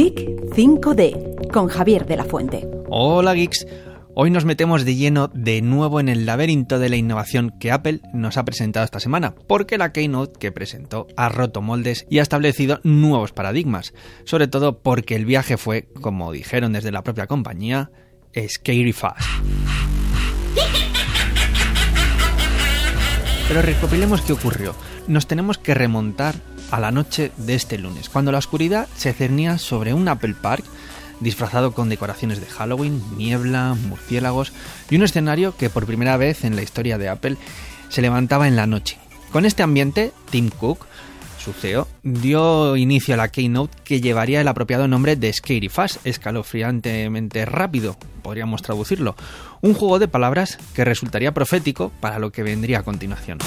Geek 5D con Javier de la Fuente. Hola geeks. Hoy nos metemos de lleno de nuevo en el laberinto de la innovación que Apple nos ha presentado esta semana, porque la Keynote que presentó ha roto moldes y ha establecido nuevos paradigmas, sobre todo porque el viaje fue, como dijeron desde la propia compañía, scary fast. Pero recopilemos qué ocurrió. Nos tenemos que remontar a la noche de este lunes, cuando la oscuridad se cernía sobre un Apple Park disfrazado con decoraciones de Halloween, niebla, murciélagos y un escenario que por primera vez en la historia de Apple se levantaba en la noche. Con este ambiente, Tim Cook, su CEO, dio inicio a la keynote que llevaría el apropiado nombre de Scary Fast, escalofriantemente rápido, podríamos traducirlo, un juego de palabras que resultaría profético para lo que vendría a continuación.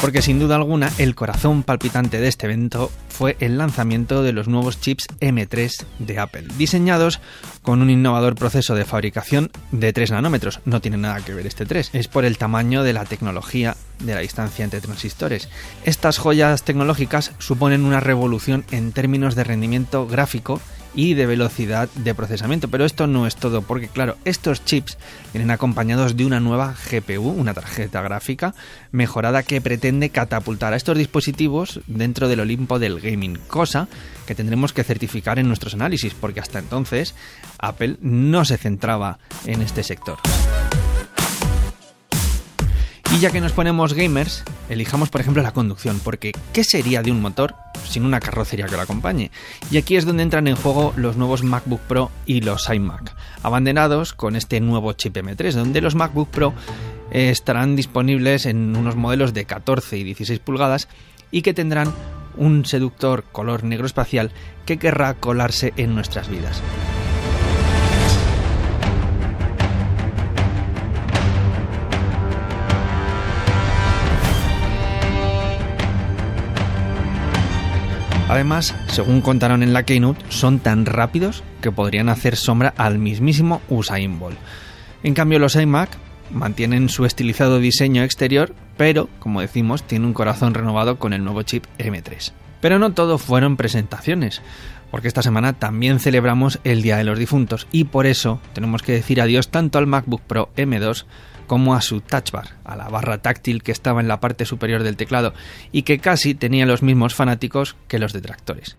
Porque sin duda alguna el corazón palpitante de este evento fue el lanzamiento de los nuevos chips M3 de Apple, diseñados con un innovador proceso de fabricación de 3 nanómetros. No tiene nada que ver este 3, es por el tamaño de la tecnología de la distancia entre transistores. Estas joyas tecnológicas suponen una revolución en términos de rendimiento gráfico y de velocidad de procesamiento. Pero esto no es todo, porque claro, estos chips vienen acompañados de una nueva GPU, una tarjeta gráfica mejorada que pretende catapultar a estos dispositivos dentro del Olimpo del gaming, cosa que tendremos que certificar en nuestros análisis, porque hasta entonces Apple no se centraba en este sector. Y ya que nos ponemos gamers, elijamos por ejemplo la conducción, porque ¿qué sería de un motor sin una carrocería que lo acompañe? Y aquí es donde entran en juego los nuevos MacBook Pro y los iMac, abandonados con este nuevo chip M3, donde los MacBook Pro estarán disponibles en unos modelos de 14 y 16 pulgadas y que tendrán un seductor color negro espacial que querrá colarse en nuestras vidas. Además, según contaron en la Keynote, son tan rápidos que podrían hacer sombra al mismísimo Usain Bolt. En cambio, los iMac mantienen su estilizado diseño exterior, pero, como decimos, tiene un corazón renovado con el nuevo chip M3. Pero no todo fueron presentaciones, porque esta semana también celebramos el Día de los Difuntos y por eso tenemos que decir adiós tanto al MacBook Pro M2 como a su touch bar, a la barra táctil que estaba en la parte superior del teclado y que casi tenía los mismos fanáticos que los detractores.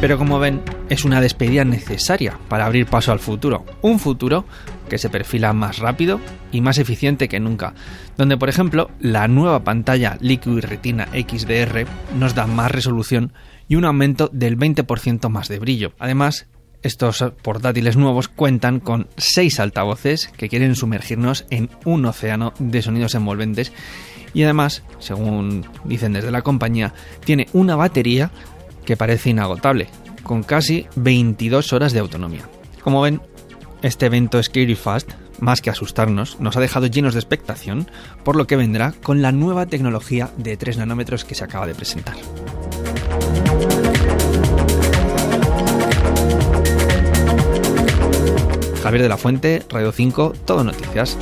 Pero como ven, es una despedida necesaria para abrir paso al futuro. Un futuro que se perfila más rápido y más eficiente que nunca, donde por ejemplo la nueva pantalla Liquid Retina XDR nos da más resolución y un aumento del 20% más de brillo. Además, estos portátiles nuevos cuentan con 6 altavoces que quieren sumergirnos en un océano de sonidos envolventes y además, según dicen desde la compañía, tiene una batería que parece inagotable, con casi 22 horas de autonomía. Como ven, este evento Scary Fast, más que asustarnos, nos ha dejado llenos de expectación por lo que vendrá con la nueva tecnología de 3 nanómetros que se acaba de presentar. Javier de la Fuente, Radio 5, Todo Noticias.